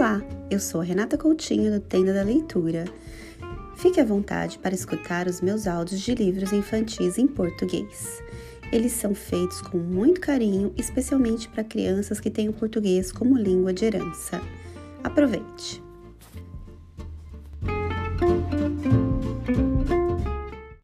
Olá, eu sou a Renata Coutinho do Tenda da Leitura. Fique à vontade para escutar os meus áudios de livros infantis em português. Eles são feitos com muito carinho, especialmente para crianças que têm o português como língua de herança. Aproveite!